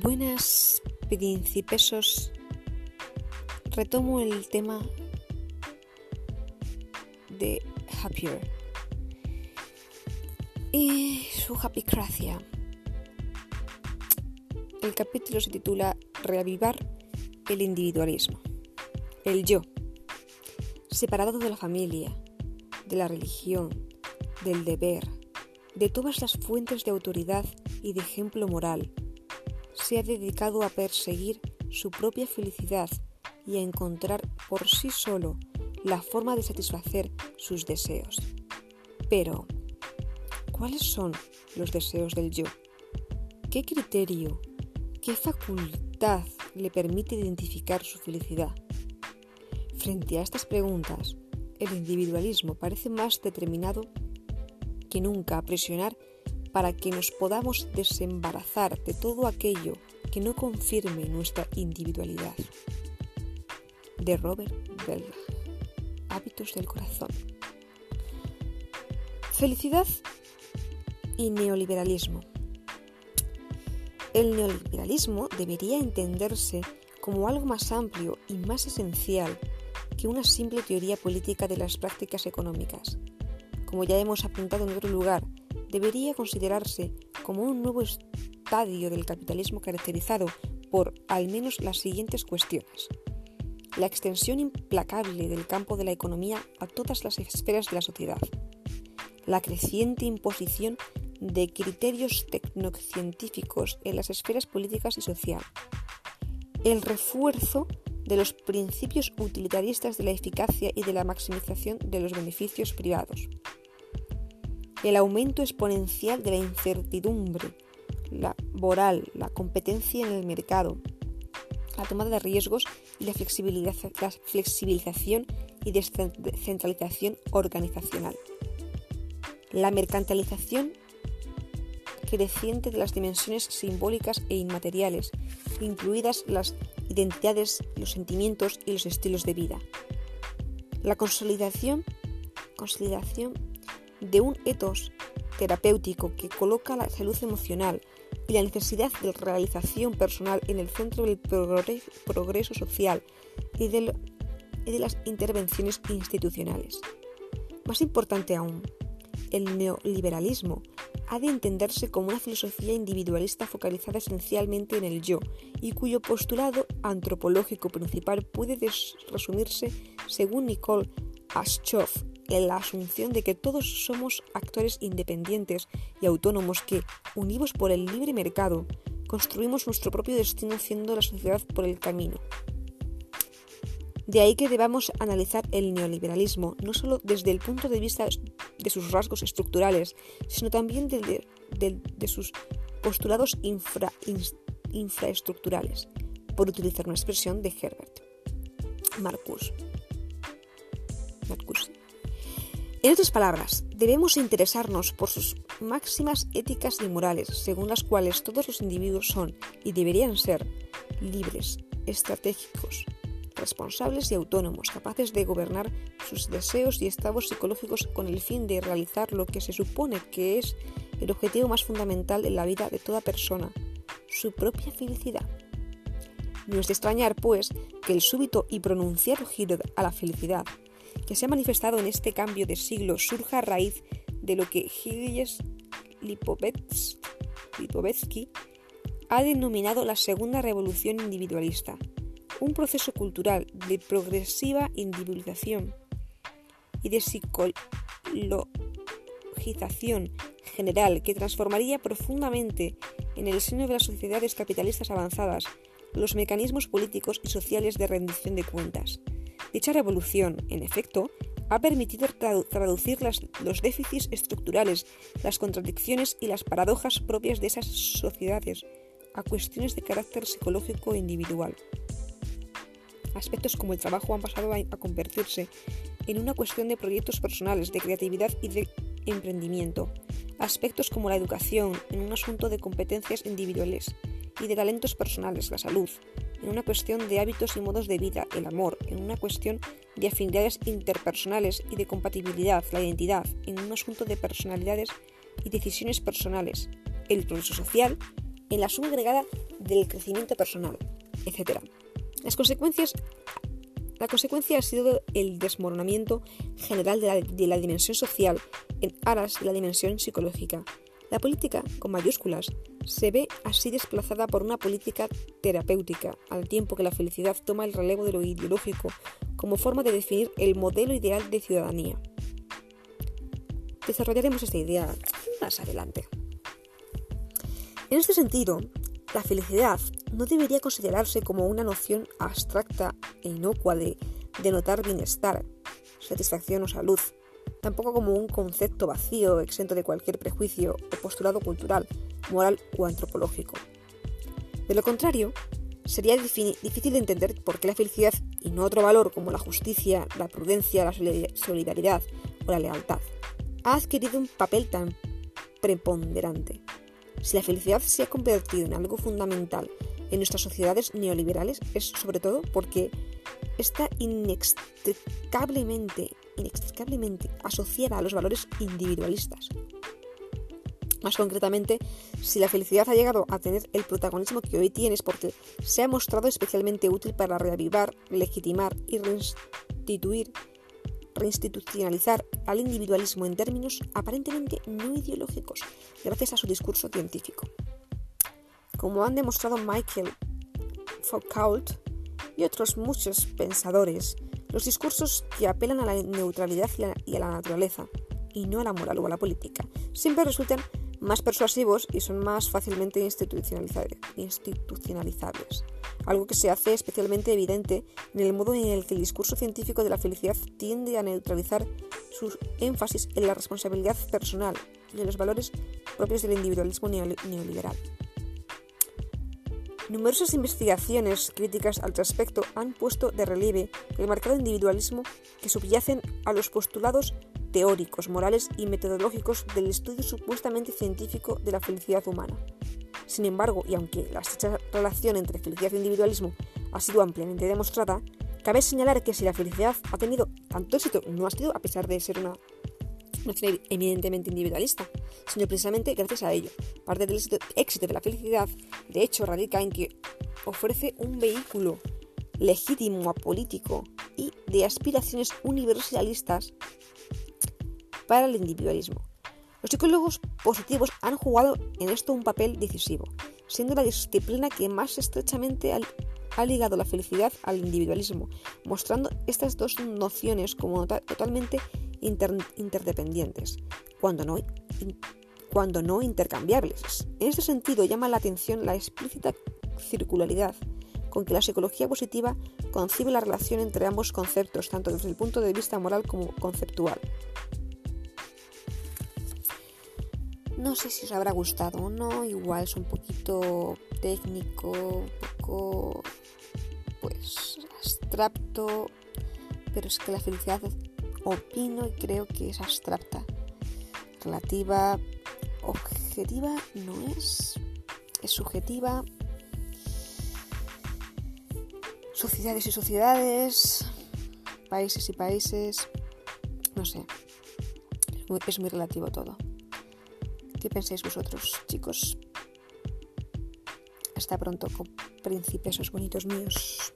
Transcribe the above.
Buenas principesos. Retomo el tema de Happier y su happycracia. El capítulo se titula Reavivar el individualismo. El yo, separado de la familia, de la religión, del deber, de todas las fuentes de autoridad y de ejemplo moral se ha dedicado a perseguir su propia felicidad y a encontrar por sí solo la forma de satisfacer sus deseos. Pero, ¿cuáles son los deseos del yo? ¿Qué criterio, qué facultad le permite identificar su felicidad? Frente a estas preguntas, el individualismo parece más determinado que nunca a presionar para que nos podamos desembarazar de todo aquello que no confirme nuestra individualidad. De Robert Bellah. Hábitos del corazón. Felicidad y neoliberalismo. El neoliberalismo debería entenderse como algo más amplio y más esencial que una simple teoría política de las prácticas económicas. Como ya hemos apuntado en otro lugar, debería considerarse como un nuevo estadio del capitalismo caracterizado por al menos las siguientes cuestiones. La extensión implacable del campo de la economía a todas las esferas de la sociedad. La creciente imposición de criterios tecnocientíficos en las esferas políticas y social. El refuerzo de los principios utilitaristas de la eficacia y de la maximización de los beneficios privados el aumento exponencial de la incertidumbre laboral, la competencia en el mercado, la toma de riesgos y la, flexibilización y descentralización organizacional. La mercantilización creciente de las dimensiones simbólicas e inmateriales, incluidas las identidades, los sentimientos y los estilos de vida. La consolidación, consolidación de un etos terapéutico que coloca la salud emocional y la necesidad de realización personal en el centro del progreso social y de, las intervenciones institucionales. Más importante aún, el neoliberalismo ha de entenderse como una filosofía individualista focalizada esencialmente en el yo y cuyo postulado antropológico principal puede resumirse, según Nicole Aschoff, la asunción de que todos somos actores independientes y autónomos que, unidos por el libre mercado, construimos nuestro propio destino haciendo la sociedad por el camino. De ahí que debamos analizar el neoliberalismo no solo desde el punto de vista de sus rasgos estructurales, sino también de, sus postulados infraestructurales, por utilizar una expresión de Herbert Marcus. En otras palabras, debemos interesarnos por sus máximas éticas y morales, según las cuales todos los individuos son y deberían ser libres, estratégicos, responsables y autónomos, capaces de gobernar sus deseos y estados psicológicos con el fin de realizar lo que se supone que es el objetivo más fundamental en la vida de toda persona, su propia felicidad. No es de extrañar, pues, que el súbito y pronunciado giro a la felicidad que se ha manifestado en este cambio de siglo surja a raíz de lo que Gilles Lipovetsky ha denominado la segunda revolución individualista, un proceso cultural de progresiva individualización y de psicologización general que transformaría profundamente en el seno de las sociedades capitalistas avanzadas los mecanismos políticos y sociales de rendición de cuentas Dicha revolución, en efecto, ha permitido traducir los déficits estructurales, las contradicciones y las paradojas propias de esas sociedades a cuestiones de carácter psicológico e individual. Aspectos como el trabajo han pasado a, a convertirse en una cuestión de proyectos personales, de creatividad y de emprendimiento. Aspectos como la educación en un asunto de competencias individuales y de talentos personales, la salud, en una cuestión de hábitos y modos de vida, el amor, en una cuestión de afinidades interpersonales y de compatibilidad, la identidad, en un asunto de personalidades y decisiones personales, el progreso social, en la suma agregada del crecimiento personal, etc. Las consecuencias la consecuencia ha sido el desmoronamiento general de la, de la, dimensión social en aras de la dimensión psicológica. La política, con mayúsculas, se ve así desplazada por una política terapéutica, al tiempo que la felicidad toma el relevo de lo ideológico como forma de definir el modelo ideal de ciudadanía. Desarrollaremos esta idea más adelante. En este sentido, la felicidad no debería considerarse como una noción abstracta e inocua de denotar bienestar, satisfacción o salud, tampoco como un concepto vacío exento de cualquier prejuicio o postulado cultural, moral o antropológico. De lo contrario, sería difícil de entender por qué la felicidad y no otro valor como la justicia, la prudencia, la solidaridad o la lealtad ha adquirido un papel tan preponderante. Si la felicidad se ha convertido en algo fundamental en nuestras sociedades neoliberales es sobre todo porque está inextricablemente, inextricablemente asociada a los valores individualistas. Más concretamente, si la felicidad ha llegado a tener el protagonismo que hoy tiene es porque se ha mostrado especialmente útil para reavivar, legitimar y restituir reinstitucionalizar al individualismo en términos aparentemente no ideológicos, gracias a su discurso científico. Como han demostrado Michael Foucault y otros muchos pensadores, los discursos que apelan a la neutralidad y a la naturaleza, y no a la moral o a la política, siempre resultan más persuasivos y son más fácilmente institucionalizables algo que se hace especialmente evidente en el modo en el que el discurso científico de la felicidad tiende a neutralizar su énfasis en la responsabilidad personal y en los valores propios del individualismo neoliberal. Numerosas investigaciones críticas al respecto han puesto de relieve el marcado individualismo que subyacen a los postulados teóricos, morales y metodológicos del estudio supuestamente científico de la felicidad humana. Sin embargo, y aunque la estrecha relación entre felicidad e individualismo ha sido ampliamente demostrada, cabe señalar que si la felicidad ha tenido tanto éxito, no ha sido a pesar de ser una noción eminentemente individualista, sino precisamente gracias a ello. Parte del éxito de la felicidad, de hecho, radica en que ofrece un vehículo legítimo, apolítico y de aspiraciones universalistas para el individualismo. Los psicólogos positivos han jugado en esto un papel decisivo, siendo la disciplina que más estrechamente ha ligado la felicidad al individualismo, mostrando estas dos nociones como totalmente interdependientes, cuando no, cuando no intercambiables. En este sentido llama la atención la explícita circularidad con que la psicología positiva concibe la relación entre ambos conceptos, tanto desde el punto de vista moral como conceptual. No sé si os habrá gustado o no, igual es un poquito técnico, un poco pues abstracto, pero es que la felicidad opino y creo que es abstracta, relativa, objetiva no es, es subjetiva. Sociedades y sociedades, países y países, no sé, es muy relativo todo. ¿Qué pensáis vosotros, chicos? Hasta pronto, príncipes bonitos míos.